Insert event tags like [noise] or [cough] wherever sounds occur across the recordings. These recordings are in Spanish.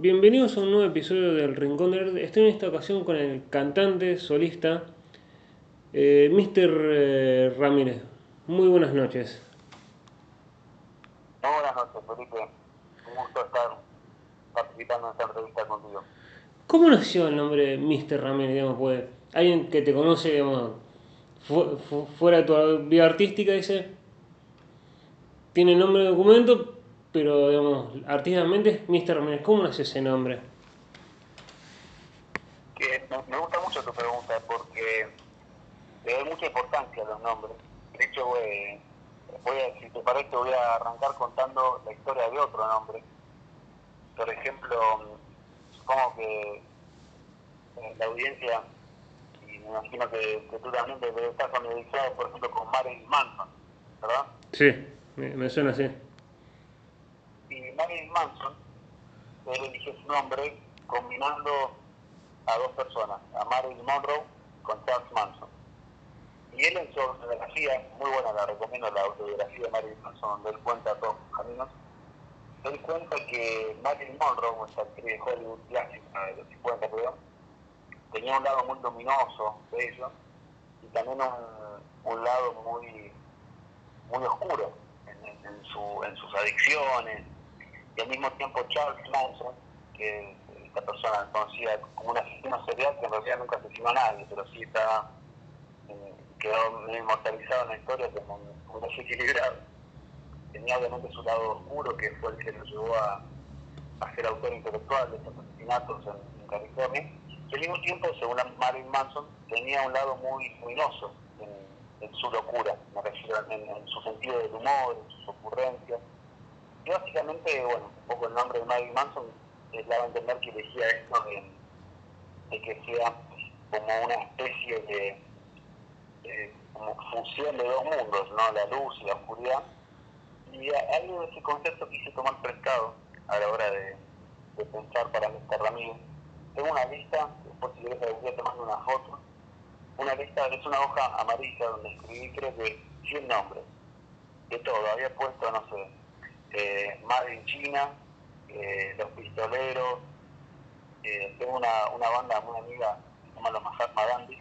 bienvenidos a un nuevo episodio del Rincón del Arte. Estoy en esta ocasión con el cantante, solista, eh, Mr. eh, Ramírez. Muy buenas noches. Muy buenas noches, Felipe. Un gusto estar participando en esta entrevista contigo. ¿Cómo nació el nombre Mr. Ramírez? Digamos, pues, alguien que te conoce, digamos, fu- fu- fuera de tu vida artística, dice, tiene nombre de documento, pero, digamos, artísticamente Mr. Ramírez. ¿Cómo nació ese nombre? Que me, me gusta mucho tu pregunta porque le doy mucha importancia a los nombres. De hecho, voy, voy a, si te parece, voy a arrancar contando la historia de otro nombre. Por ejemplo, supongo que eh, la audiencia, y me imagino que, que tú también debes estar familiarizado, por ejemplo, con Marilyn Manson, ¿verdad? Sí, me, me suena así. Marilyn Manson, él eligió su nombre combinando a dos personas, a Marilyn Monroe con Charles Manson. Y él en su autobiografía, muy buena, la recomiendo, la autobiografía de Marilyn Manson, donde él cuenta todos sus caminos, él cuenta que Marilyn Monroe, esta actriz de Hollywood clásica de los 50, creo, tenía un lado muy luminoso de ella y también un, lado muy muy oscuro en sus adicciones y al mismo tiempo Charles Manson que es esta persona conocida como un asesino serial que en realidad nunca asesinó a nadie pero sí está eh, quedó inmortalizado en la historia como un, desequilibrado tenía obviamente su lado oscuro que fue el que lo llevó a, a ser autor intelectual de estos asesinatos en, California y al mismo tiempo según Marilyn Manson tenía un lado muy luminoso en, en su locura, me refiero en, en su sentido del humor, en sus ocurrencias. Y básicamente, bueno, un poco el nombre de Marilyn Manson les daba a entender que elegía esto de, que sea como una especie de, de fusión de dos mundos, ¿no? La luz y la oscuridad. Y a- algo de ese concepto quise tomar prestado a la hora de, pensar para Mr. Ramírez. Tengo una lista, después si día te mando una foto, una lista, es una hoja amarilla donde escribí creo que 100 nombres, de todo, había puesto, no sé, eh, Made in China, eh, Los Pistoleros, eh, tengo una, una banda muy amiga que se llama Los Mahatma Gandhi,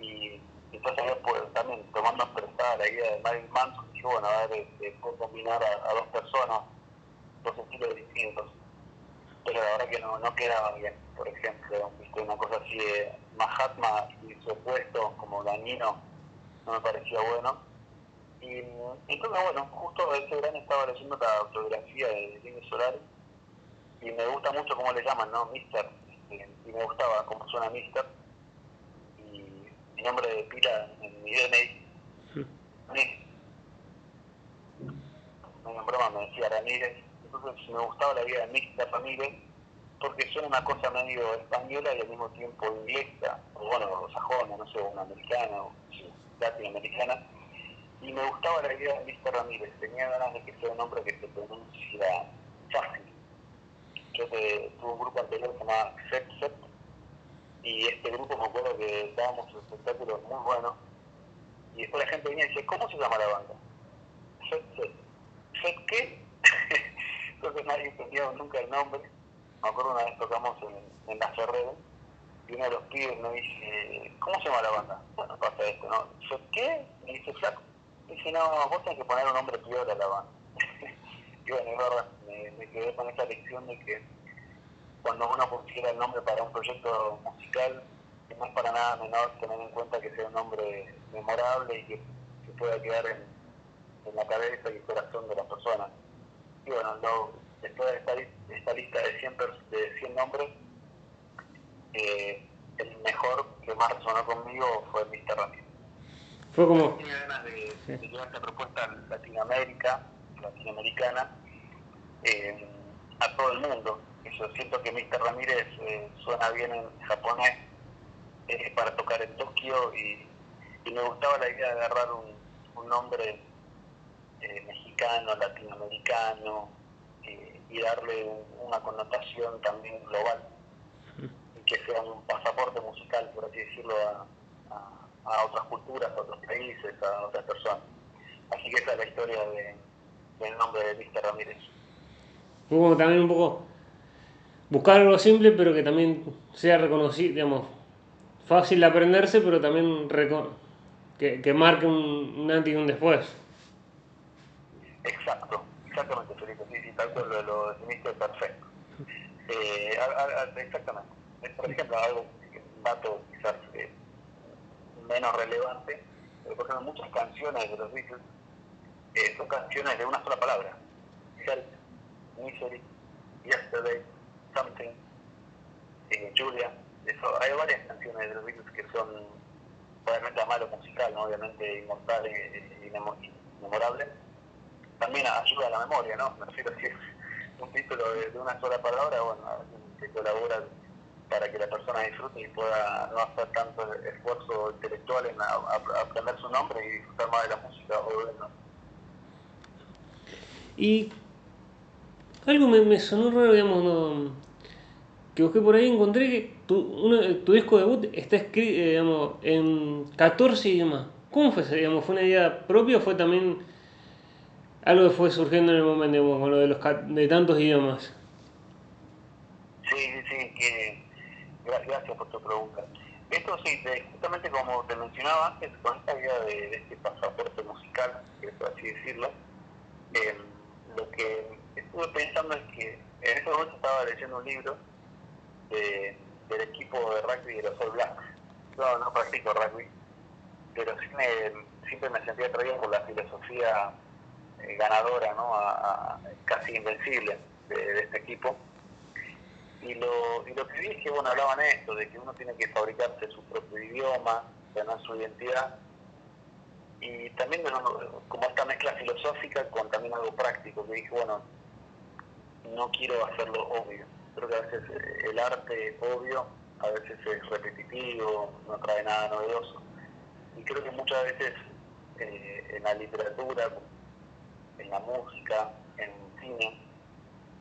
y entonces pues, también tomando prestada la idea de Marilyn Manson, dije, bueno, a ver, este, puedo combinar a, dos personas, dos estilos distintos pero la verdad que no, no quedaba bien. Por ejemplo, una cosa así de Mahatma y su opuesto como dañino no me parecía bueno. Y mm, entonces, bueno, justo ese verano estaba leyendo la autobiografía de Jimmy Solari y me gusta mucho cómo le llaman, ¿no? Mister. Este, y me gustaba cómo suena Mister. Y mi nombre de pila en mi DNI, Ramírez. medio en broma me decía Ramírez, entonces me gustaba la idea de Mixta Ramírez, porque suena una cosa medio española y al mismo tiempo inglesa, o bueno, o sajona, no sé, una americana, o sí, latinoamericana, y me gustaba la idea de Mixta Ramírez, tenía ganas de que sea un nombre que se pronuncia fácil. Yo te- tuve un grupo anterior que se llamaba Set Set, y este grupo me acuerdo que dábamos espectáculos muy buenos, y después la gente venía y decía, ¿cómo se llama la banda? Set Set. ¿Set qué? [laughs] Entonces nadie entendía nunca el nombre. Me acuerdo una vez tocamos en, en la Ferrera y uno de los pibes me dice, ¿cómo se llama la banda? Bueno, pasa esto, ¿no? ¿Set qué? Me dice Flaco. Me dice, no, vos tenés que poner un nombre piola a la banda. [laughs] y bueno, es verdad, me, quedé con esa lección de que cuando uno pusiera el nombre para un proyecto musical, no es para nada menor tener en cuenta que sea un nombre memorable y que, que pueda quedar en, la cabeza y el corazón de las personas. Y bueno, lo- después de esta, li- esta lista de 100, pers- de 100 nombres, eh, el mejor que más resonó conmigo fue Mr. Ramírez. Fue como, Tenía ganas de, Sí. de llevar esta propuesta a Latinoamérica, latinoamericana, eh, a todo el mundo. Yo siento que Mr. Ramírez eh, suena bien en japonés eh, para tocar en Tokio y, y me gustaba la idea de agarrar un, un nombre mexicano, latinoamericano y darle un- una connotación también global y que sea un pasaporte musical, por así decirlo, a, a- a otras culturas, a otros países, a otras personas. Así que esa es la historia de, del nombre de Mr. Ramírez. como también un poco buscar algo simple, pero que también sea reconocido, digamos, fácil de aprenderse, pero también que, que, marque un, un, antes y un después. Exacto, exactamente, Felipe, sí, sí, tal cual lo, lo definiste perfecto. Eh, exactamente. Por ejemplo, algo, un dato quizás eh, menos relevante, por ejemplo, muchas canciones de los Beatles eh, son canciones de una sola palabra. Help, Misery, Yesterday, Something, eh, Julia. Eso, hay varias canciones de los Beatles que son obviamente a malo musical, ¿no? obviamente inmortal e inmemorable. También ayuda a la memoria, ¿no? Me refiero si es un título de, una sola palabra, bueno, que colabora para que la persona disfrute y pueda no hacer tanto esfuerzo intelectual en aprender su nombre y disfrutar más de la música o de Y algo me, me sonó raro, digamos, no, que busqué por ahí, encontré que tu, uno, tu disco debut está escrito, eh, digamos, en 14 idiomas. ¿Cómo fue eso? Digamos, ¿Fue una idea propia o fue también algo que fue surgiendo en el momento, digamos, con lo de, los, de tantos idiomas? Sí, sí, sí, que, gracias por tu pregunta. Esto sí, justamente como te mencionaba antes, con esta idea de, este pasaporte musical, por así decirlo, eh, lo que estuve pensando es que en ese momento estaba leyendo un libro del equipo de rugby de los All Blacks. Yo no practico rugby, pero sí me, siempre me sentía atraído por la filosofía eh, ganadora, ¿no? Casi invencible de, este equipo. Y lo, y lo que es que bueno, hablaban esto, de que uno tiene que fabricarse su propio idioma, ganar su identidad, y también como esta mezcla filosófica con también algo práctico, que dije, bueno, no quiero hacerlo obvio. Creo que a veces eh, el arte obvio a veces es repetitivo, no trae nada novedoso. Y creo que muchas veces eh, en la literatura, en la música, en el cine,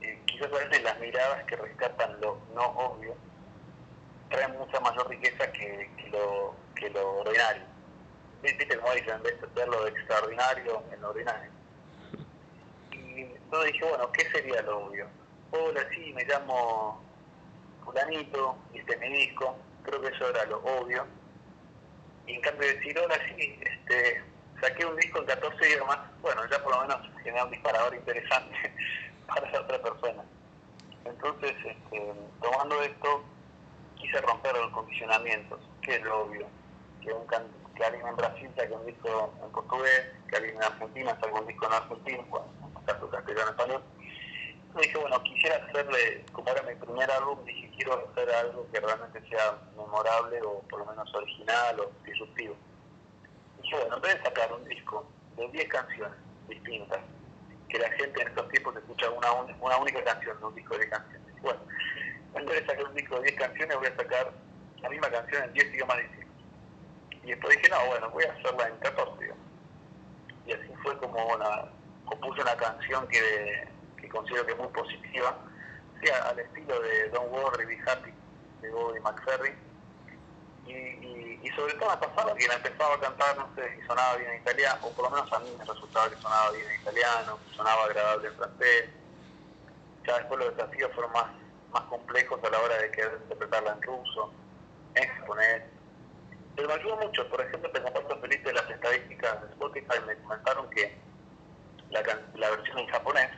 eh, quizás a las miradas que rescatan lo no obvio traen mucha mayor riqueza que, lo, que lo ordinario. ¿Viste como dicen? En vez de ver lo extraordinario en lo ordinario entonces dije, bueno, ¿qué sería lo obvio? Hola, sí, me llamo fulanito, y este es mi disco, creo que eso era lo obvio. Y en cambio de decir, hola, sí, este, saqué un disco en 14 idiomas, bueno, ya por lo menos genera un disparador interesante [laughs] para esa otra persona. Entonces, este, tomando esto, quise romper los condicionamientos, que es lo obvio, que, un que alguien en Brasil saque un disco en portugués, que alguien en Argentina saque un disco en argentino, bueno, caso castellano español. dije, bueno, quisiera hacerle, como era mi primer álbum, dije, quiero hacer algo que realmente sea memorable o por lo menos original o disruptivo. Dije, bueno, en vez de sacar un disco de 10 canciones distintas, que la gente en estos tiempos escucha una, única canción de un disco de canciones. Bueno, en vez de sacar un disco de 10 canciones, voy a sacar la misma canción en 10 idiomas distintos. Y después dije, no, bueno, voy a hacerla en 14 idiomas. Y así fue como compuse una canción que, considero que es muy positiva, sí, al estilo de Don't Worry, Be Happy, de Bobby McFerry. Y, y, sobre todo me pasaba que la empezaba a cantar, no sé si sonaba bien en italiano, o por lo menos a mí me resultaba que sonaba bien en italiano, sonaba agradable en francés. Ya después los desafíos fueron más, más complejos a la hora de querer interpretarla en ruso, en japonés. Pero me ayudó mucho, por ejemplo, te comparto feliz de las estadísticas de Spotify, me comentaron que la, versión en japonés,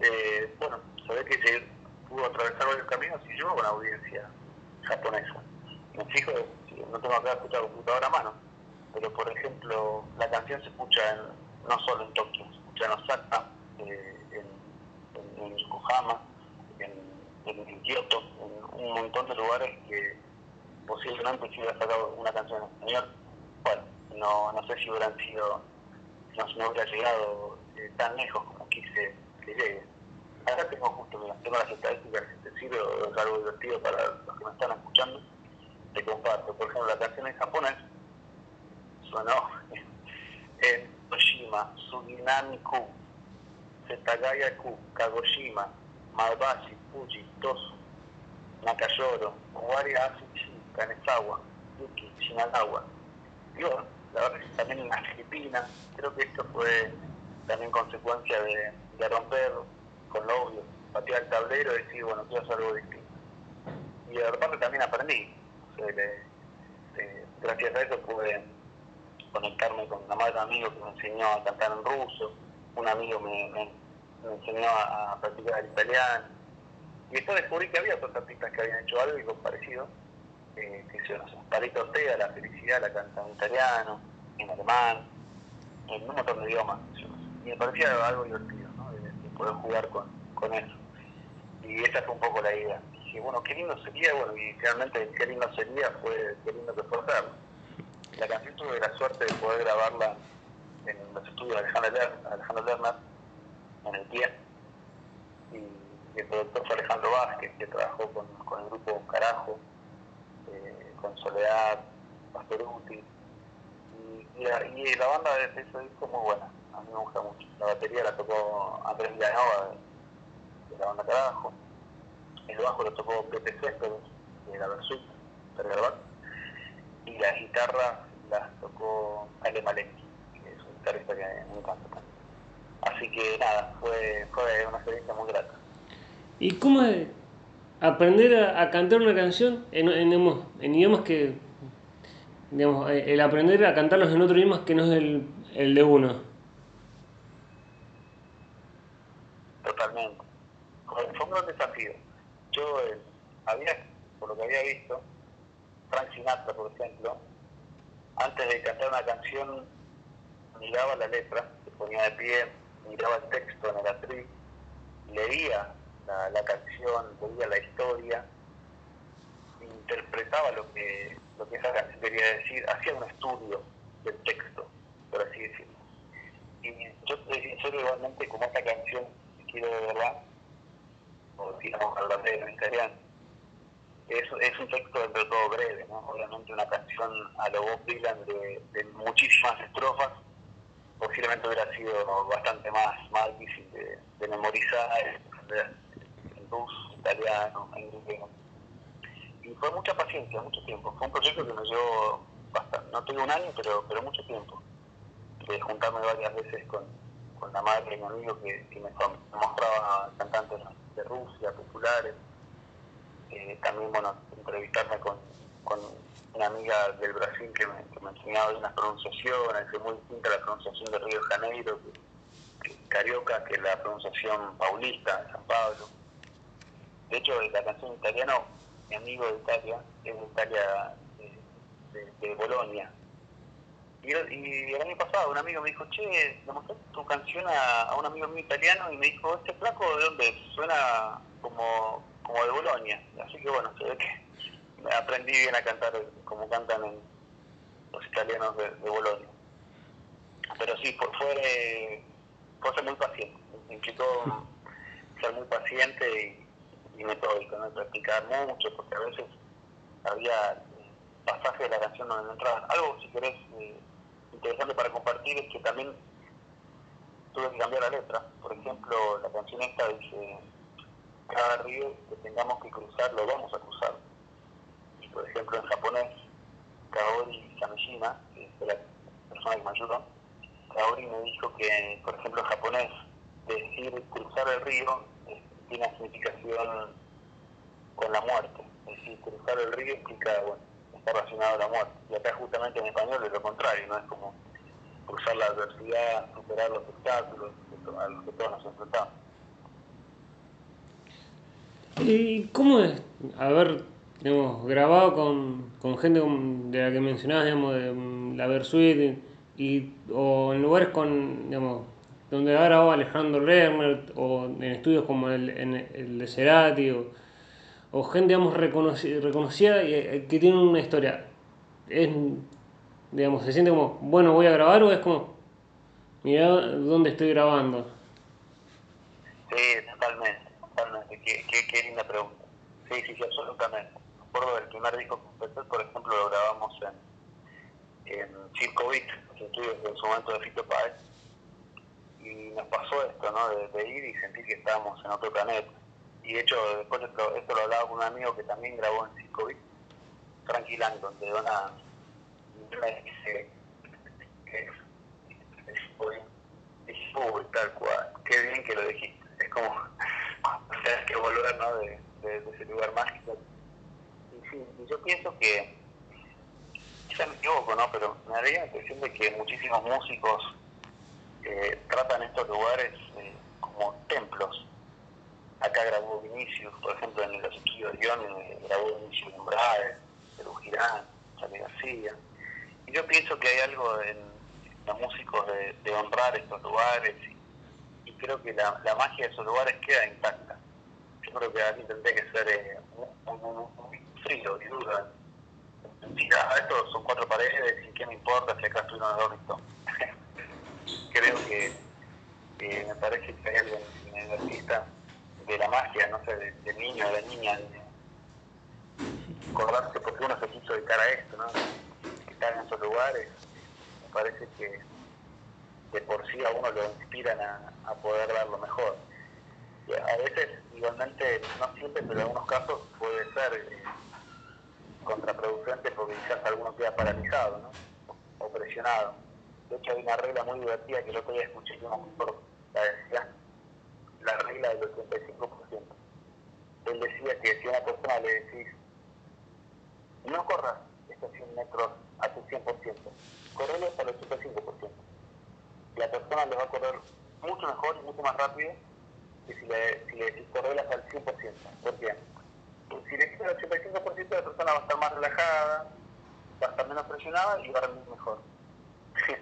eh, bueno, se que se pudo atravesar varios caminos y llegó a una audiencia japonesa. Me fijo, no tengo acá escuchar computadora a mano, pero por ejemplo, la canción se escucha en, no solo en Tokio, se escucha en Osaka, eh, en, en, Yokohama, en, en, Kyoto, en un montón de lugares que posiblemente si hubiera sacado una canción en español, bueno, no, no sé si hubieran sido no, no hubiera llegado eh, tan lejos como quise que llegue. Acá tengo justo, mira, tengo las estadísticas, si te sirve es algo divertido para los que me están escuchando, comparto. Por ejemplo, la canción en japonés sonó en Toshima, Suginami-ku, Setagaya-ku, Kagoshima, Mabashi, Fuji, Tosu, Nakayoro, Owari Asuchi, Kanesawa, Yuki, Shinagawa. Y bueno, la verdad que también en las Filipinas, creo que esto fue también consecuencia de, romper con lo obvio, patear el tablero y decir, bueno, quiero hacer algo distinto. Y de repente también aprendí. Gracias a eso pude conectarme con una madre de un amigo que me enseñó a cantar en ruso, un amigo me, enseñó a, practicar el italiano. Y después descubrí que había otros artistas que habían hecho algo parecido, eh, que se no sé, Palito Ortega, La Felicidad, la canta en italiano, en alemán, en un montón de idiomas. Y me parecía algo divertido, ¿no? De, de poder jugar con eso. Y esa fue un poco la idea. Dije, bueno, qué lindo sería, bueno, y realmente qué lindo sería fue, qué lindo que fue hacerlo. La canción tuve la suerte de poder grabarla en los estudios de Alejandro Lerner, en el pie. Y el productor fue Alejandro Vázquez, que trabajó con, con el grupo Carajo, eh, con Soledad, Pastoruti. Y, la, banda de ese disco muy buena, a mí me gusta mucho. La batería la tocó Andrés Villanova de, de la banda Carajo. El bajo lo tocó Pepe Céspedes de la Versuit. Y las guitarras las tocó Ale Malecki, que es un guitarrista que me encanta también. Así que nada, fue, fue una experiencia muy grata. ¿Y cómo es aprender a, a cantar una canción en, en, digamos, en idiomas que, digamos, eh, el aprender a cantarlos en otro idioma que no es el, el de uno? Totalmente. Fue un gran desafío. Yo eh, había, por lo que había visto, Frank Sinatra, por ejemplo, antes de cantar una canción, miraba la letra, se ponía de pie, miraba el texto en el atril, leía la, canción, leía la historia, interpretaba lo que, lo que esa canción quería decir, hacía un estudio del texto, por así decirlo. Y yo decía, sincero, igualmente, como esta canción, quiero de verdad, o digamos en italiano, es, es un texto dentro de todo breve, ¿no? Obviamente una canción a lo Bob Dylan de, muchísimas estrofas, posiblemente hubiera sido bastante más, más difícil de, de memorizar en ruso, italiano, en inglés. Y fue mucha paciencia, mucho tiempo. Fue un proyecto que me llevó bastante, no tengo un año, pero, pero mucho tiempo. De juntarme varias veces con, con la madre de mi amigo que, me, mostraba cantantes de Rusia, populares. Eh, también, bueno, entrevistarme con, una amiga del Brasil que me, que me enseñaba unas pronunciaciones, que es muy distinta la pronunciación de Río de Janeiro, que, que Carioca, que la pronunciación paulista de San Pablo. De hecho, la canción italiano, mi amigo de Italia, es de Italia, de Bolonia. Y, el año pasado un amigo me dijo, che, le mostré tu canción a, a, un amigo mío italiano y me dijo, ¿este flaco de dónde? Suena como, como de Bolonia. Así que bueno, se ve que aprendí bien a cantar como cantan en los italianos de, Bolonia. Pero sí, fue, fue, ser muy paciente. Me implicó ser muy paciente y, y metódico, ¿no? practicar mucho, porque a veces había pasajes de la canción donde entraban. Algo, si querés, eh, interesante para compartir es que también tuve que cambiar la letra. Por ejemplo, la canción esta dice, cada río que tengamos que cruzar, lo vamos a cruzar. Y por ejemplo, en japonés, Kaori Kamishima, que fue la persona que me ayudó, Kaori me dijo que, por ejemplo, en japonés, decir cruzar el río eh, tiene significación con la muerte. Es decir, cruzar el río implica, bueno, relacionado a la muerte. Y acá justamente en español es lo contrario, no es como cruzar la adversidad, superar los obstáculos a los que todos nos enfrentamos. ¿Y cómo es haber digamos, grabado con, con gente de la que mencionabas, digamos, de la Versuit, y, o en lugares con, digamos, donde ha grabado Alejandro Lerner, o en estudios como el, en el de Cerati, o, o gente, digamos, reconocida, y, que tiene una historia? ¿Es, digamos, se siente como, bueno, voy a grabar, o es como, mira dónde estoy grabando? Sí, totalmente, totalmente. Qué, qué, qué linda pregunta. Sí, sí, sí, absolutamente. Me acuerdo del primer disco que por ejemplo, lo grabamos en, en Circo Beat, los estudios en su momento de Fito Páez. Y nos pasó esto, ¿no? De, de, ir y sentir que estábamos en otro planeta. Y de hecho, después esto, esto lo hablaba con un amigo que también grabó en Circo Beat, Frankie Langdon, de Dona. Dice uy, tal cual, qué bien que lo dijiste. Es como [laughs] tenés que volver ¿no? de, de, ese lugar mágico. Y, sí, yo pienso que, quizá me equivoco, ¿no? pero me daría la impresión de que muchísimos músicos eh, tratan estos lugares eh, como templos. Acá grabó Vinicius, por ejemplo, en los estudios de eh, grabó Vinicius Umbrade, Perú Girán, Charlie García. Y yo pienso que hay algo en los músicos de, honrar estos lugares y, creo que la, magia de esos lugares queda intacta. Yo creo que aquí tendría que ser muy, frío y duro. Mira, esto son cuatro paredes y qué me importa si acá estoy en el creo que me parece que hay algo en el artista de la magia, no sé, del niño, de la niña, de acordarse porque uno se quiso dedicar a esto, ¿no? Estar en esos lugares, me parece que de por sí a uno lo inspiran a, poder dar lo mejor. a veces, igualmente, no siempre, pero en algunos casos puede ser eh, contraproducente porque quizás alguno queda paralizado, ¿no? O presionado de hecho, hay una regla muy divertida que el otro día escuché que no por la decía, la regla del 85%. Él decía que si a una persona le decís, no corras estos 100 metros a tu 100%, correlo hasta el 85%. La persona le va a correr mucho mejor y mucho más rápido que si le, si le decís correlas al 100%. ¿Por qué? Porque si le decís al 85%, la persona va a estar más relajada, va a estar menos presionada y va a rendir mejor. [laughs]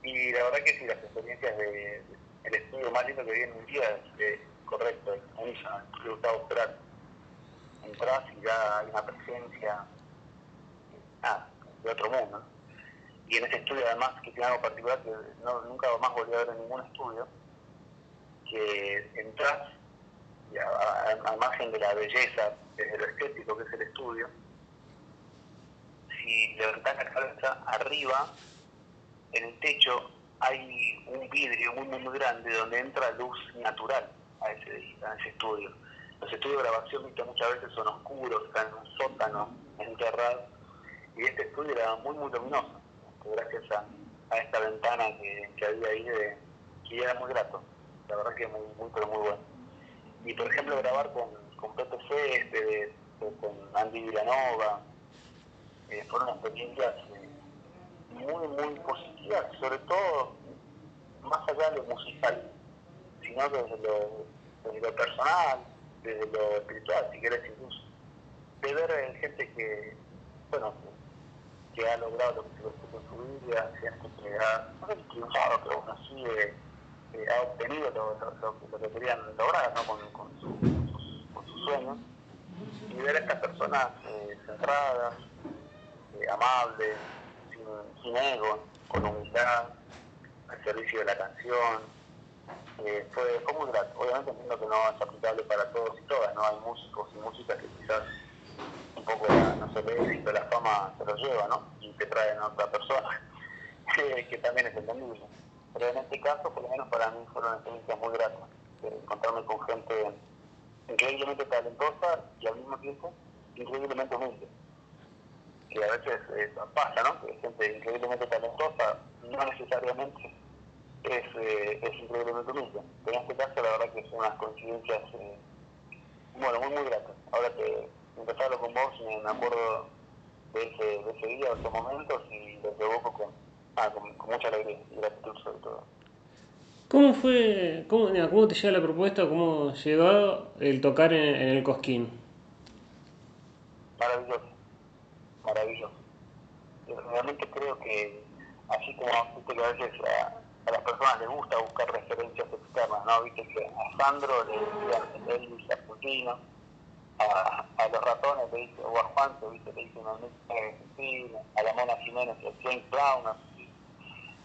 Y la verdad que sí, las experiencias de, el estudio más lindo que vi en un día es correcto, el el Gustavo Prat. Entras y ya hay una presencia ah, de otro mundo. Y en ese estudio además que tiene algo particular que no, nunca más volví a ver en ningún estudio, que entras y a, margen de la belleza, desde lo estético que es el estudio, si levantás la cabeza arriba en el techo hay un vidrio muy, muy, grande donde entra luz natural a ese, a ese estudio. Los estudios de grabación muchas veces son oscuros, están en un sótano, enterrados, y este estudio era muy, muy luminoso, gracias a, esta ventana que, había ahí, de, que era muy grato, la verdad que muy, muy, pero muy bueno. Y por ejemplo, grabar con, con Pepe Céspedes, con Andy Villanova, eh, fueron experiencias eh, muy, muy positivas, sobre todo más allá de lo musical, sino desde lo, desde lo personal, desde lo espiritual, si querés incluso. De ver eh, gente que, bueno, que, ha logrado lo que se lo en su vida, gente que ha, triunfado, pero aún así eh, eh, ha obtenido lo, lo, que querían lograr ¿no? con, sus, con, sus, sueños. Y ver a estas personas centradas, amables, sin, ego, con humildad, al servicio de la canción. Eh, fue, fue muy grato. Obviamente entiendo que no es aplicable para todos y todas, ¿no? Hay músicos y músicas que quizás un poco, la, no sé, el éxito, la fama se lo lleva, ¿no? Y te traen a otra persona, [laughs] que también es entendible. Pero en este caso, por lo menos para mí, fueron experiencias muy gratas. encontrarme con gente increíblemente talentosa y al mismo tiempo increíblemente humilde que a veces eh, pasa, ¿no? Que gente increíblemente talentosa no necesariamente es, eh, es increíblemente humilde. Pero en este caso la verdad que son unas coincidencias, eh, bueno, muy muy gratas. Ahora que empezarlo con vos, me acuerdo de ese, de ese día, de esos momentos y lo provoco con, ah, con, mucha alegría y gratitud sobre todo. ¿Cómo fue, cómo, cómo te llega la propuesta, cómo llegó el tocar en, en el Cosquín? Maravilloso maravilloso. realmente creo que, así como a veces a, las personas les gusta buscar referencias externas, ¿no? Viste que a Sandro le decían Elvis argentino, a, a los ratones le dice, o a Juan, ¿viste? le dicen argentino, a la Mona Jiménez, a James Brown,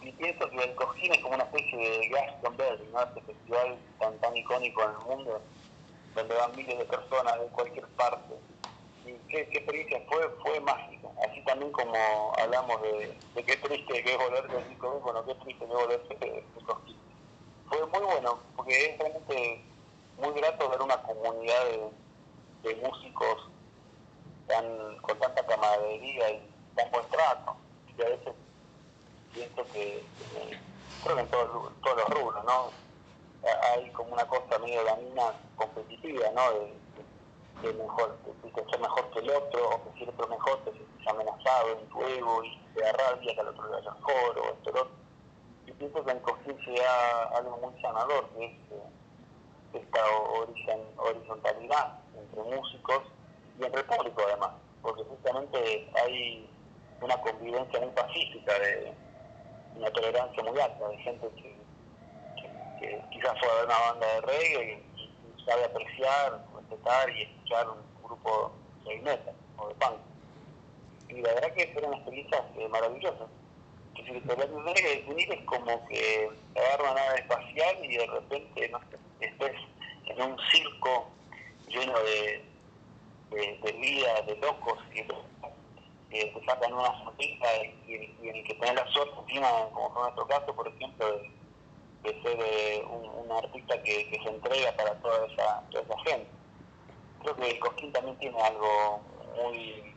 y pienso que el Cojín es como una especie de Glastonbury, ¿no? Este festival tan, tan icónico en el mundo, donde van miles de personas de cualquier parte y qué, experiencia fue, fue mágica. Así también como hablamos de, de qué triste que es volver del disco bueno, qué triste que es volver de, Fue muy bueno, porque es realmente muy grato ver una comunidad de, músicos tan, con tanta camaradería y tan buen trato. Y a veces pienso que, creo que en todos, todos los rubros, ¿no? hay como una cosa medio danina competitiva, ¿no? De, de mejor, de, ser mejor que el otro, o que si el otro mejor te sientes amenazado en tu ego y te da rabia que al otro le vaya mejor, o esto, otro. Y pienso que en da algo muy sanador, que es eh, esta origen, horizontalidad entre músicos y entre el público además, porque justamente hay una convivencia muy pacífica, de una tolerancia muy alta, de gente que, quizás fue a ver una banda de reggae y, sabe apreciar, y escuchar un grupo de metal o de punk. Y la verdad que fueron experiencias eh, maravillosas. Que si lo que definir es como que agarra una nave espacial y de repente no estés en un circo lleno de, de, vida, de locos, y que te sacan una sonrisa y, en el que tenés la suerte, como fue nuestro caso, por ejemplo, de, ser eh, un, artista que, se entrega para toda esa, toda esa gente. Creo que el Cosquín también tiene algo muy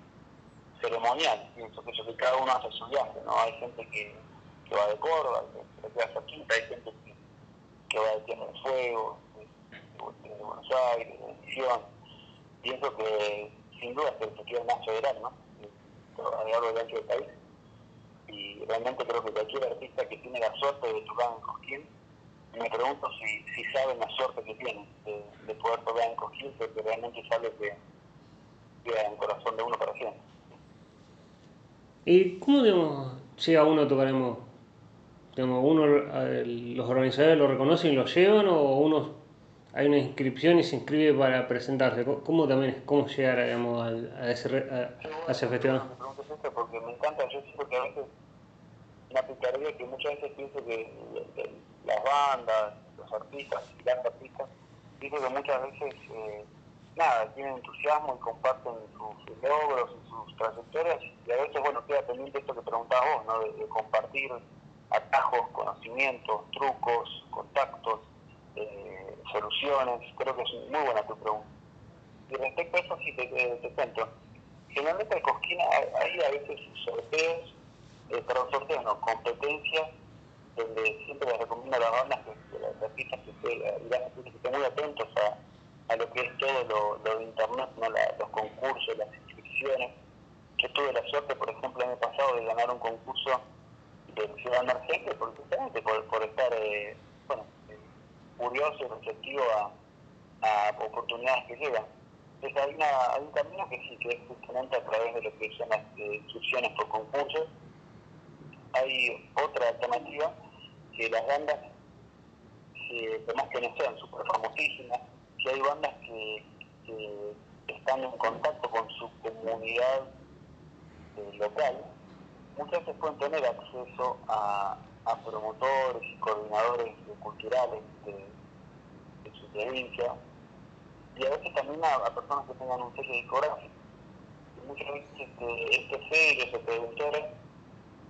ceremonial, pienso que, que cada uno hace su viaje, ¿no? Hay gente que, que va de Córdoba, que, que queda quinta, hay gente que, va de Tierra de Fuego, de, Buenos Aires, de Misión. Pienso que sin duda es el quiere más federal, ¿no? a lo largo del ancho del país. Y realmente creo que cualquier artista que tiene la suerte de tocar en Cosquín, me pregunto si, si saben la suerte que tiene de, poder tocar en Cosquín, porque realmente sabe que queda en el corazón de uno para siempre. ¿Y cómo digamos, llega uno a tocar en digamos, uno, los organizadores lo reconocen y lo llevan o uno hay una inscripción y se inscribe para presentarse. ¿Cómo también cómo llegar digamos, a, ese, a, ese festival? Me porque me encanta, yo siento que a veces una picardía que muchas veces pienso que las bandas, los artistas las artistas, pienso que muchas veces eh, nada, tienen entusiasmo y comparten sus, logros y sus trayectorias y a veces bueno queda pendiente esto que preguntabas vos, ¿no? de compartir atajos, conocimientos, trucos, contactos eh, soluciones, creo que es muy buena tu pregunta. Y respecto a eso, sí te, te, cuento. Generalmente en Cosquina hay, a veces sorteos, eh, perdón, sorteos no, competencias, donde siempre les recomiendo a las bandas que, las artistas que, que, estén muy atentos a, a, lo que es todo lo, lo de internet, los concursos, las inscripciones. Yo tuve la suerte, por ejemplo, el año pasado de ganar un concurso de Ciudad Emergente, justamente por, por estar, eh, bueno, curioso y receptivo a, oportunidades que llegan. Entonces hay, una, un camino que sí, que es justamente a través de lo que son las eh, instrucciones por concursos. Hay otra alternativa que las bandas, que, por más que no sean súper famosísimas, si hay bandas que, están en contacto con su comunidad eh, local, muchas veces pueden tener acceso a, promotores y coordinadores culturales de, su provincia y a veces también a, personas que tengan un sello discográfico. Y muchas veces este, este sello, este productores,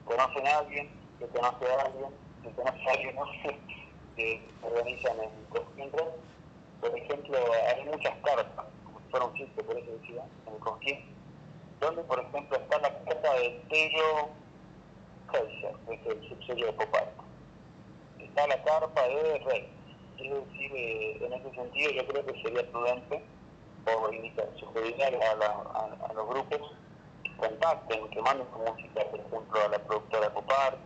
conocen a alguien, que conoce a alguien, que no sé, que organizan en Cosquín Por ejemplo, hay muchas cartas, como si fuera por eso decía, en el Cosquín, donde, por ejemplo, está la carta del sello Kaiser, es el subsello de Popar. Está la carpa de Rey. Es decir, eh, en ese sentido yo creo que sería prudente o sugerir a, los grupos que contacten, que manden su música, por ejemplo, a la productora Copar,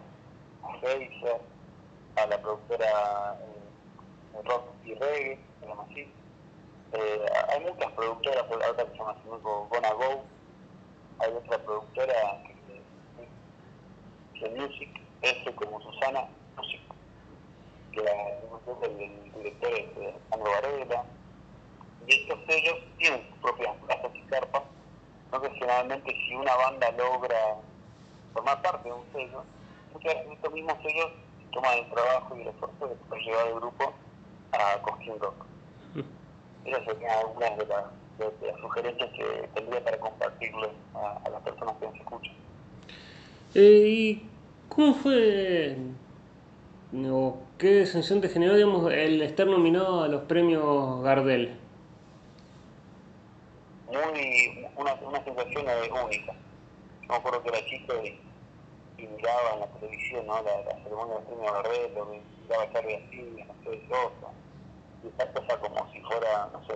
a la productora eh, Rock y Reggae, se llama así. Eh, hay muchas productoras, otra que se llama Gona Go, hay otra productora que de Music, S como Susana Music, que la, el director es Alejandro Varela, y estos sellos tienen sus propias plazas y carpas, entonces generalmente si una banda logra formar parte de un sello, muchas veces estos mismos sellos toman el trabajo y el esfuerzo de poder llevar el grupo a Cosquín Rock. Esas serían algunas de las, de, las sugerencias que tendría para compartirle a, las personas que nos escuchan. Eh, ¿Cómo fue o qué sensación te generó digamos, el estar nominado a los premios Gardel? Muy, una, una sensación única. Yo me acuerdo que era chico y, y miraba en la televisión, ¿no? La, la ceremonia de premio Barreto, miraba Charlie así, no sé, Sosa, y esta cosa como si fuera, no sé,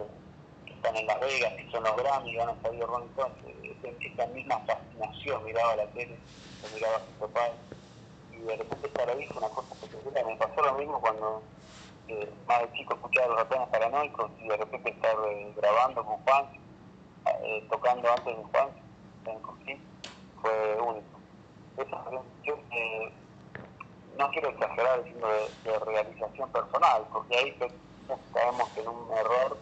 que están en Las Vegas, que son los Grammy, van a salir Ron Stones, esta misma fascinación, miraba la tele, miraba a su papá, y de repente estar ahí una cosa espectacular. Me pasó lo mismo cuando eh, más de chico escuchaba los ratones paranoicos y de repente estar eh, grabando con Juan, eh, tocando antes de Juan, en fue único. Yo no quiero exagerar diciendo de, de, realización personal, porque ahí caemos en un error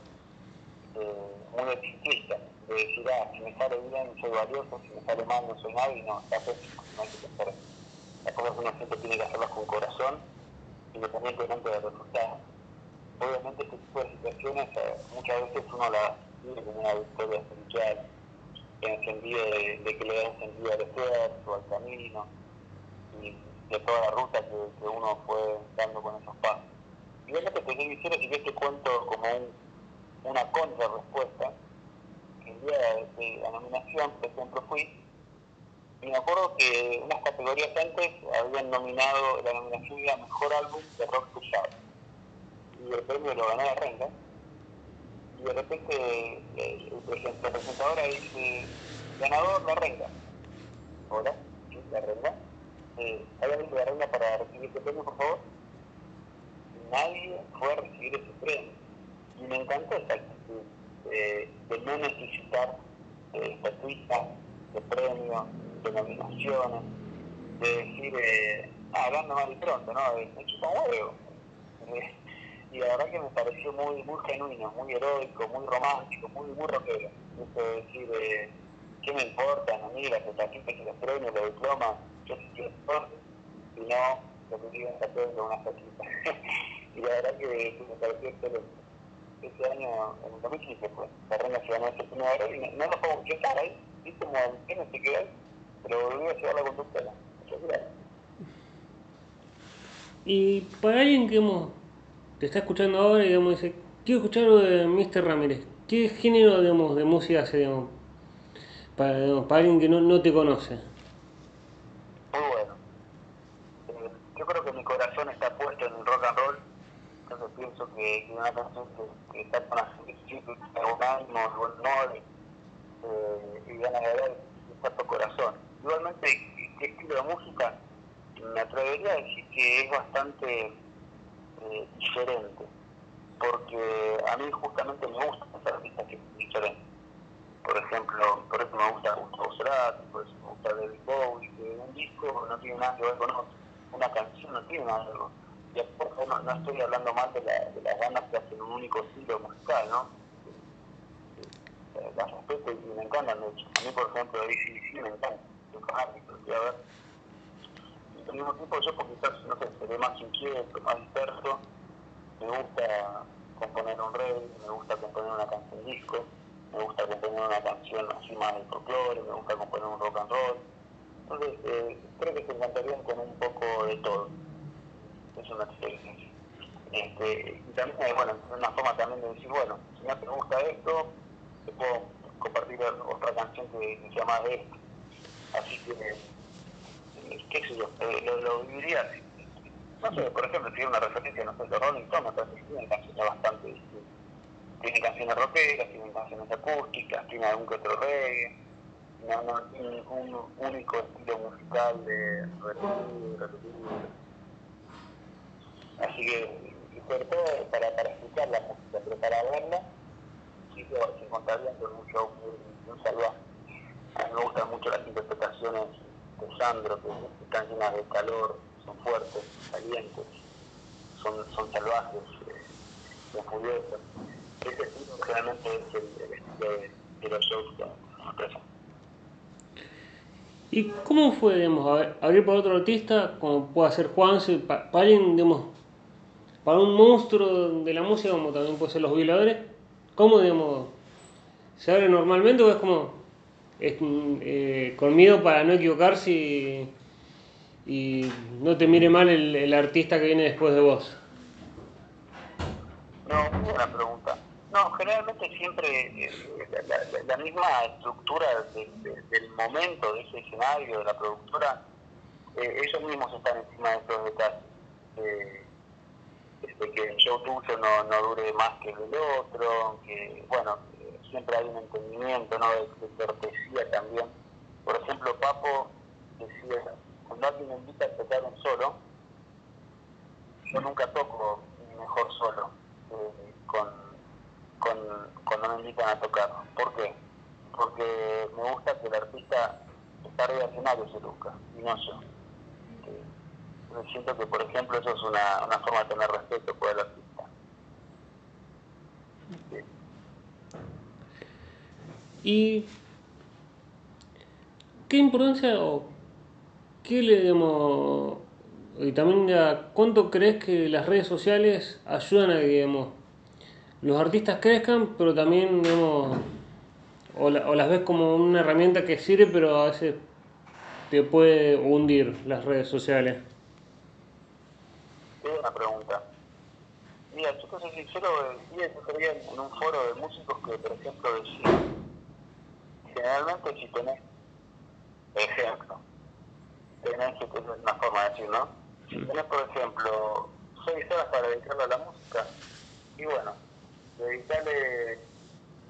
eh, muy exitista, de decir, ah, si me sale bien soy valioso, si me sale mal no soy nadie, no, está pésimo, no hay que pensar las cosas uno siempre tiene que hacerlas con corazón, independientemente del resultado. Obviamente este tipo de situaciones eh, muchas veces uno las vive como una victoria espiritual, en el de, de, que le da un sentido al esfuerzo, al camino, y de toda la ruta que, que uno fue dando con esos pasos. Y obviamente te soy sincero, si ves te cuento como un, una contra respuesta, que el día de la nominación, por ejemplo, fui y me acuerdo que unas categorías antes habían nominado la nominación a Mejor Álbum de Rock Pesado. Y el premio lo ganó la Renga. Y de repente el, presentador ahí dice, ganador La Renga. Hola. La Renga. Eh, ¿Hay alguien de La Renga para recibir este premio, por favor? Nadie fue a recibir ese premio. Y me encantó esa actitud eh, de no necesitar eh, estatuitas de premio, de nominaciones, de decir, eh, ah, hablando mal y pronto, ¿no? Me chupa huevo. [laughs] Y la verdad que me pareció muy muy genuino, muy heroico, muy romántico, muy, muy rockero. Eso de decir, eh, ¿qué me importa? No mira, que taquitos que los premios, los diplomas, yo sí quiero y no lo que digan papel con una taquita. [laughs] y la verdad que, que me pareció excelente. Este año, en el 2015 fue, la reina se ganó ese primero y no, no lo puedo, yo ahí, viste como, ¿qué no se quedó ahí? pero volví a llevar la conductora. Y para alguien que hemos, te está escuchando ahora y digamos, dice, quiero escuchar algo de Mr. Ramírez, ¿qué género digamos, de música hace digamos, para, alguien que no, no te conoce? Muy bueno. Eh, yo creo que mi corazón está puesto en el rock and roll, entonces pienso que, una canción que, que está con un ánimo, buen humor eh, y ganas de ver, está tu corazón igualmente, ¿qué estilo de música? Me atrevería a decir que es bastante eh, diferente, porque a mí justamente me gustan los artistas que son diferentes. Por ejemplo, por eso me gusta Gustavo Cerati, por eso me gusta David Bowie, que un disco no tiene nada que ver con otro, una canción no tiene nada que ver. Y no, no estoy hablando mal de, la, de las bandas que hacen un único estilo musical, ¿no? Las respeto y me encantan, de hecho. A mí, por ejemplo, ACDC me encanta árbitros, y a ver, y al mismo tiempo yo porque quizás, no sé, seré más inquieto, más disperso, me gusta componer un rey, me gusta componer una canción disco, me gusta componer una canción así más de folclore, me gusta componer un rock and roll, entonces eh, creo que se encantarían con un poco de todo, es una experiencia. Este, y también, eh, bueno, es una forma también de decir, bueno, si no te gusta esto, te puedo compartir otra canción que, se llama de esto Así que, qué sé yo, eh, lo, lo, viviría así. No sé, por ejemplo, hay una referencia, no sé, de Rolling Stones, me tienen canciones bastante distintas. Tiene canciones rockeras, tienen canciones acústicas, tiene algún que otro reggae, no, no tiene un único estilo musical de repetir. Así que, sobre todo para, para escuchar la música, pero para verla, sí que se encontrarían con un muy, muy salvaje. Me gustan mucho las interpretaciones de Sandro, que están llenas de calor, son fuertes, calientes, son, son salvajes, eh, son furiosas. Ese estilo generalmente es el, el estilo de, de, los shows que nos presentan. ¿Y cómo fue, digamos, abrir para otro artista, como puede ser Juan, para, para alguien, digamos, para un monstruo de la música, como también puede ser los violadores? ¿Cómo, digamos, se abre normalmente o es como eh, con miedo para no equivocarse y, no te mire mal el, el, artista que viene después de vos? No, buena pregunta. No, generalmente siempre eh, la, misma estructura de, de, del momento, de ese escenario, de la productora, eh, ellos mismos están encima de estos detalles. De que el show tuyo no, no dure más que el del otro, que, bueno, siempre hay un entendimiento, ¿no? De, cortesía también. Por ejemplo, Papo decía, cuando alguien me invita a tocar un solo, yo nunca toco mejor solo eh, con, con, cuando me invitan a tocar. ¿Por qué? Porque me gusta que el artista está arriba escenario se luzca, y no yo. Eh, siento que, por ejemplo, eso es una, una forma de tener respeto por el artista. ¿Y qué importancia o qué le digamos, y también cuánto crees que las redes sociales ayudan a que digamos, los artistas crezcan, pero también digamos, o, las ves como una herramienta que sirve, pero a veces te puede hundir las redes sociales? Qué buena pregunta. Mira, yo te soy sincero, el día que en un foro de músicos que, por ejemplo, decían generalmente si tenés, ejemplo, tenés que tener una forma de decir, ¿no? Si tenés, por ejemplo, seis horas para dedicarle a la música, y bueno, dedicarle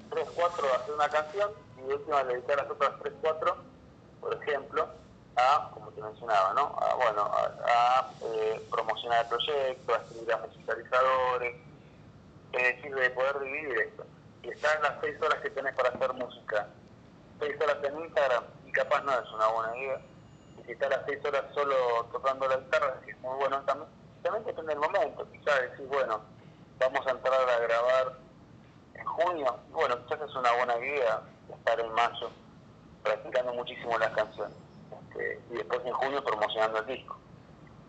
tres, cuatro a hacer una canción, y de última dedicar las otras tres, cuatro, por ejemplo, a, como te mencionaba, ¿no? A, bueno, a, eh, promocionar el proyecto, a escribir a musicalizadores, es decir, de poder dividir esto. Y están las seis horas que tenés para hacer música 6 horas en Instagram y capaz no es una buena idea. Y si está las 6 horas solo tocando la guitarra, es muy bueno también. También depende del momento, quizás decir, bueno, vamos a entrar a grabar en junio, y bueno, quizás es una buena idea estar en mayo practicando muchísimo las canciones este, y después en junio promocionando el disco.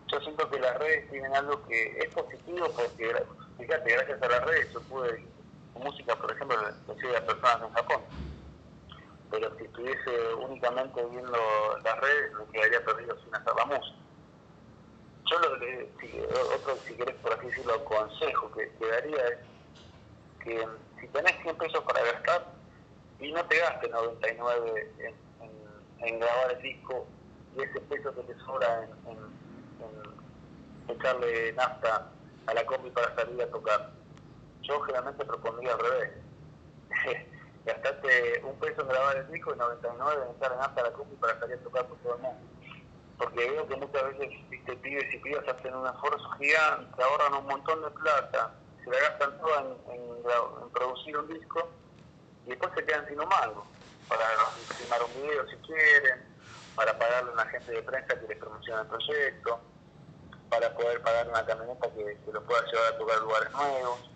Yo siento que las redes tienen algo que es positivo porque, fíjate, gracias a las redes yo pude, música, por ejemplo, le a personas en Japón pero si estuviese únicamente viendo las redes me quedaría perdido sin hacer la música. Yo lo que, si, otro, si querés por así decirlo, consejo que, daría es que si tenés 100 pesos para gastar y no te gastes 99 en, en, grabar el disco y ese peso que te sobra en, en echarle nafta a la combi para salir a tocar. Yo generalmente propondría al revés. [laughs] gastaste un peso en grabar el disco y 99 en estar en hasta la compu para salir a tocar por todo el mundo. Porque veo que muchas veces viste, pibes y pibas hacen un esfuerzo gigante, ahorran un montón de plata, se la gastan toda en, producir un disco y después se quedan sin un mango para filmar un video si quieren, para pagarle a una agente de prensa que les promociona el proyecto, para poder pagar una camioneta que, que los pueda llevar a tocar lugares nuevos.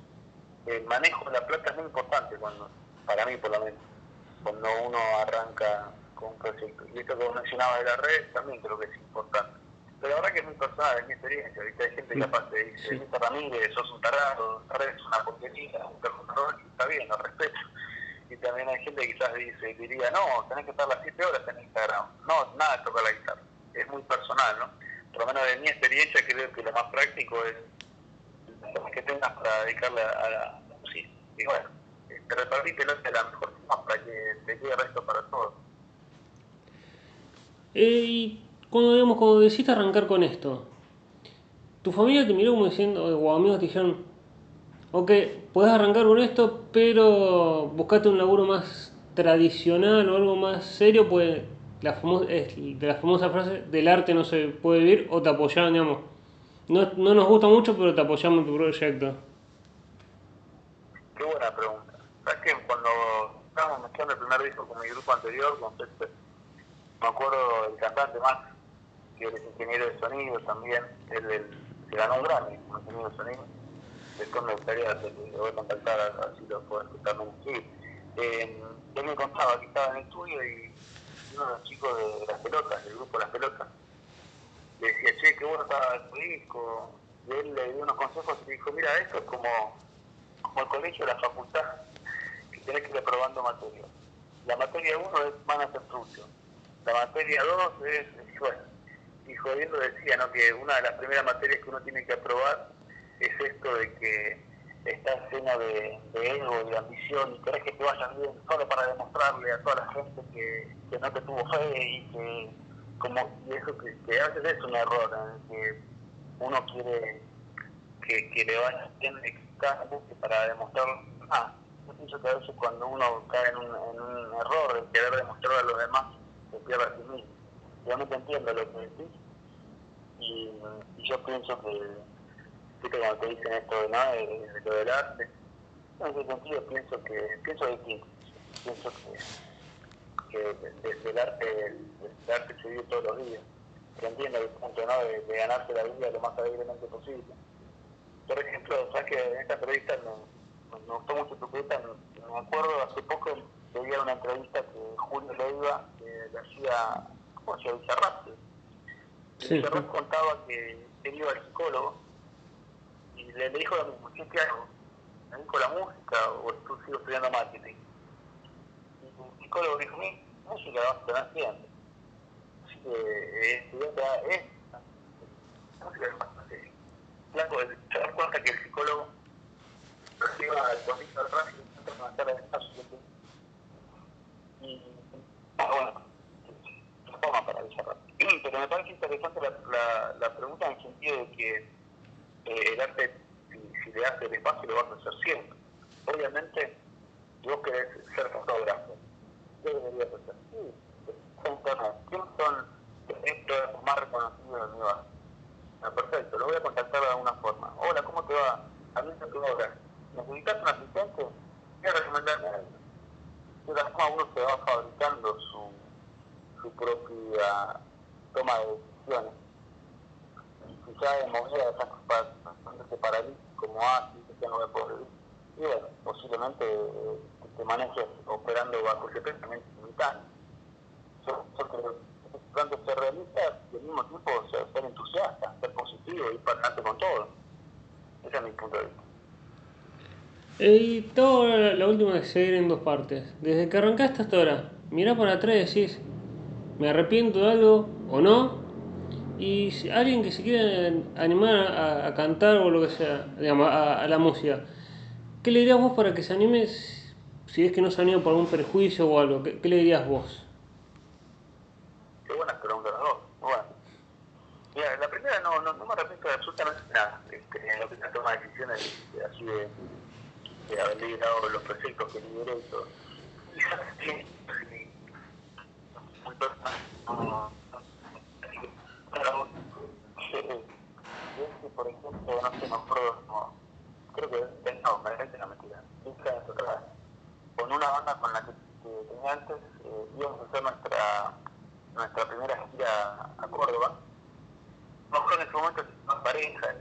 El manejo de la plata es muy importante cuando para mí por lo menos, cuando uno arranca con un proyecto. Y esto que vos mencionabas de la red también creo que es importante. Pero la verdad que es muy personal, es mi experiencia. Ahorita hay gente que capaz te dice, sí. Ramírez, sos un tarado, la red es una porquería, un perjudicador, está bien, lo respeto. Y también hay gente que quizás dice, diría, no, tenés que estar las 7 horas en Instagram. No, nada de tocar la guitarra. Es muy personal, ¿no? Por lo menos de mi experiencia creo que lo más práctico es que tengas para dedicarle a la música. Y bueno, pero es la mejor forma para que te quede resto para todos. Y cuando, digamos, cuando decidiste arrancar con esto, tu familia te miró como diciendo, o amigos te dijeron, ok, puedes arrancar con esto, pero buscate un laburo más tradicional o algo más serio, pues la famosa, de la famosa frase, del arte no se puede vivir, o te apoyaron, digamos, no, no nos gusta mucho, pero te apoyamos en tu proyecto. Qué buena pregunta que cuando mezclando el primer disco con mi grupo anterior, con me acuerdo del cantante Max, que él ingeniero de sonido también, él, se ganó un Grammy como ingeniero de sonido. Después me gustaría, lo voy a contactar a, si lo puedo escuchar sí. Eh, él me contaba que estaba en el estudio y uno de los chicos de las pelotas, del grupo Las Pelotas, le decía, che, qué bueno estaba tu disco. Y él le dio unos consejos y dijo, mira, esto es como el colegio, la facultad tenés que ir aprobando materias. La materia 1 es ser trucho. La materia 2 es, bueno, y jodiendo decía ¿no? que una de las primeras materias que uno tiene que aprobar es esto de que estás lleno de, ego y de ambición y querés que te vaya bien solo para demostrarle a toda la gente que, no te tuvo fe y que como, y eso que, que a veces es un error, que uno quiere que, que le vaya bien para demostrar. Yo pienso que a veces cuando uno cae en un, en un error de querer demostrar a los demás, se pierde a sí mismo. Realmente entiendo lo que decís y, yo pienso que, viste cuando te dicen esto ¿no? de, de lo del arte, en ese sentido pienso que pienso distinto. Pienso que, que de- del arte del arte se vive todos los días. Que entiendo el punto ¿no? de, de ganarse la vida lo más alegremente posible. Por ejemplo, sabes que en esta entrevista me, me- gustó mucho tu pregunta, me, acuerdo hace poco veía una entrevista que Julio Leiva que le hacía, ¿cómo se llama? Bizarrap. Sí, Bizarrap sí. contaba que él iba al psicólogo y le, le dijo lo mismo, ¿qué, hago? ¿Me dedico a la música o estu- sigo estudiando marketing? Y el psicólogo dijo, "Mi, música vas a tener siempre. Así que eh, estudiante es música es bastante flaco, se da cuenta que el psicólogo reciba el convito al rápido y entra en una sala de y ah, bueno, se toma para desarrollar. [clears throat] Pero me parece interesante la, la, la pregunta en el sentido de que eh, el arte, si, si le das el espacio, lo vas a hacer siempre. Obviamente, vos querés ser fotógrafo, ¿qué deberías hacer? Sí. ¿Quiénes son los más reconocidos de mi barrio? Ah, perfecto, lo voy a contactar de alguna forma. Hola, ¿cómo te va? A mí tu obra. ¿Necesitas un asistente? Voy a recomendarme a. De la forma uno se va fabricando su, propia toma de decisiones. Y si ya de movida cosas bastante paralíticas como así, que ya no voy a poder vivir. Y bueno, posiblemente eh, te manejes operando bajo ese pensamiento simultáneo. Yo, yo creo que ser realista y al mismo tiempo ser, ser entusiasta, ser positivo, ir para adelante con todo. Ese es mi punto de vista. Y todo la, última que se en dos partes. Desde que arrancaste hasta ahora, mirás para atrás y decís, me arrepiento de algo o no. Y si alguien que se quiere animar a, cantar o lo que sea, digamos, a, la música, ¿qué le dirías vos para que se anime si- es que no se anima por algún prejuicio o algo? ¿Qué, le dirías vos? Qué buenas preguntas las dos. Buenas. Mira, la primera no, no, no me arrepiento de absolutamente nada. Este, en lo que se toma decisiones de- así de, de haber liderado los proyectos que lideré y todo. Muy personal. no, que, por ejemplo, no sé, me acuerdo, no, creo que, no, parece una mentira. 15 años atrás, con una banda con la que, que tenía antes, eh, íbamos a hacer nuestra, nuestra primera gira a Córdoba. No en ese momento pareja,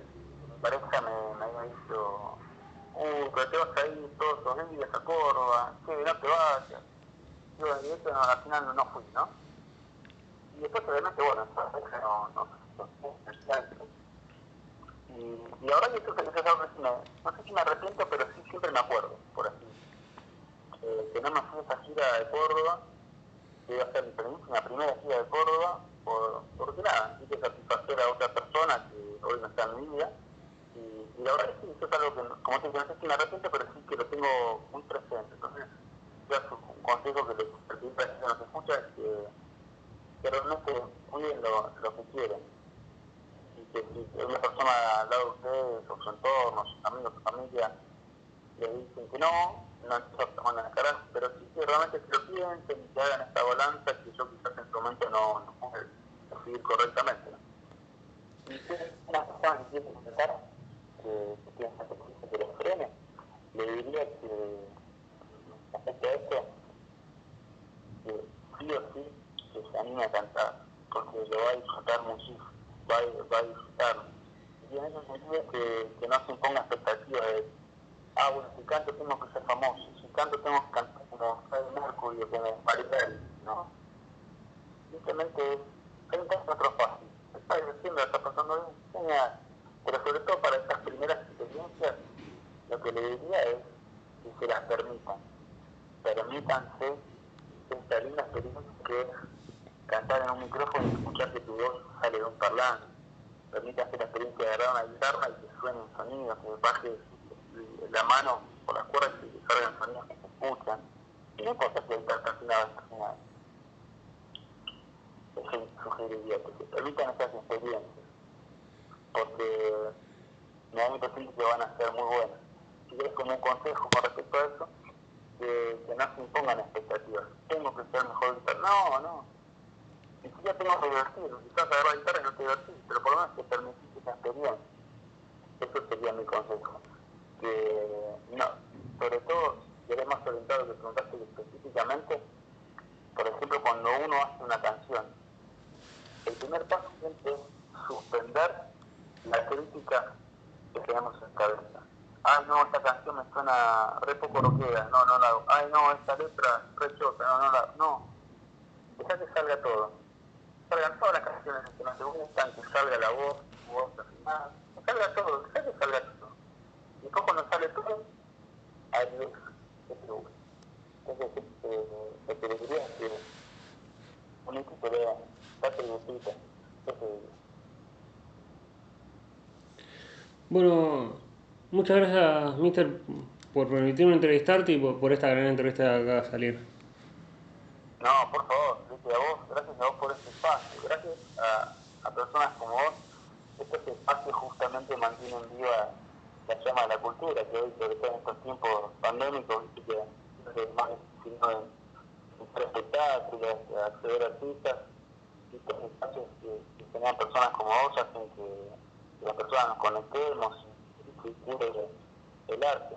mi pareja me, me había dicho, uh, pero te vas a ir todos los días a Córdoba, que no te vayas. Y bueno, y eso al final no, no fui, ¿no? Y después obviamente, bueno, pareja no, no, no, no, y, y ahora yo que no sé si me arrepiento, pero sí siempre me acuerdo, por así eh, que no me fui a esa gira de Córdoba, que iba a ser mi primera, primera gira de Córdoba, por, porque nada, quise satisfacer a otra persona que hoy no está en mi vida. Y, es que eso es algo que, como te digo, no sé si me pero sí que lo tengo muy presente. Entonces, yo un consejo que le pedí a la que nos escucha es que, que realmente cuiden lo, lo que quieren. Y que si una persona al lado de ustedes, o su entorno, sus amigos, su familia, le dicen que no, no se toman en la cara, pero sí que realmente se lo piensen y que hagan esta balanza que yo quizás en su momento no, no pude decidir correctamente. Y si es una persona que quiere que, que piensa que, que los frene, le diría que respecto a esto, que sí o sí que se anime a cantar, porque lo va a disfrutar muchísimo, va va a disfrutarlo. Y en ese sentido que, que no se imponga expectativas de ah, bueno, si canto tengo que ser famoso, si canto tengo que cantar como Freddie Mercury o como Maribel, ¿no? Simplemente es, hay un otro fácil, está divirtiendo, está pasando bien, genial, pero sobre todo para estas primeras experiencias, lo que le diría es que se las permitan, permítanse esta linda experiencia que es cantar en un micrófono y escuchar que tu voz sale de un parlante, permítanse la experiencia de agarrar una guitarra y que suene un sonido, que baje la mano por las cuerdas y que salgan sonidos que se escuchan. Y no importa si hay percantinado o sugeriría? Que se permitan estas experiencias, porque me da mi perfil que van a ser muy buenas. Si quieres como un consejo con respecto a eso, que, no se impongan expectativas. Tengo que ser mejor guitarra. No, no. Ni siquiera tengo que divertirme. Quizás agarrar la guitarra y no te divertís, pero por lo menos te permitís esa experiencia. Eso sería mi consejo. Que, no, sobre todo, si eres más orientado que preguntaste específicamente, por ejemplo, cuando uno hace una canción, el primer paso siempre es suspender la crítica que tenemos en cabeza. Ay, no, esta canción me suena re poco rockera, no, no la hago. Ay, no, esta letra re chota, no, no la No. Deja que salga todo. Salgan todas las canciones que no te gustan, que salga la voz, tu voz afinada, que salga todo, deja que salga todo. Y después cuando sale todo, ahí es que te gusta. Entonces, eh, lo que le diría que un equipo de date gustita, eso diría. Bueno, muchas gracias, Mister, por permitirme entrevistarte y por, esta gran entrevista que acaba de salir. No, por favor, gracias a vos, gracias a vos por este espacio, gracias a, a personas como vos, estos espacios justamente mantienen viva la llama de la cultura, que hoy, sobre todo en estos tiempos pandémicos, que es más difícil en espectáculos, acceder a artistas, estos espacios que, que tenían personas como vos hacen que, las personas nos conectemos y, y culture el arte.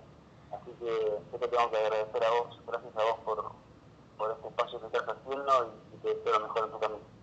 Así que yo te tengo que agradecer a vos, gracias a vos por, por este espacio que estás haciendo y, y te deseo lo mejor en tu camino.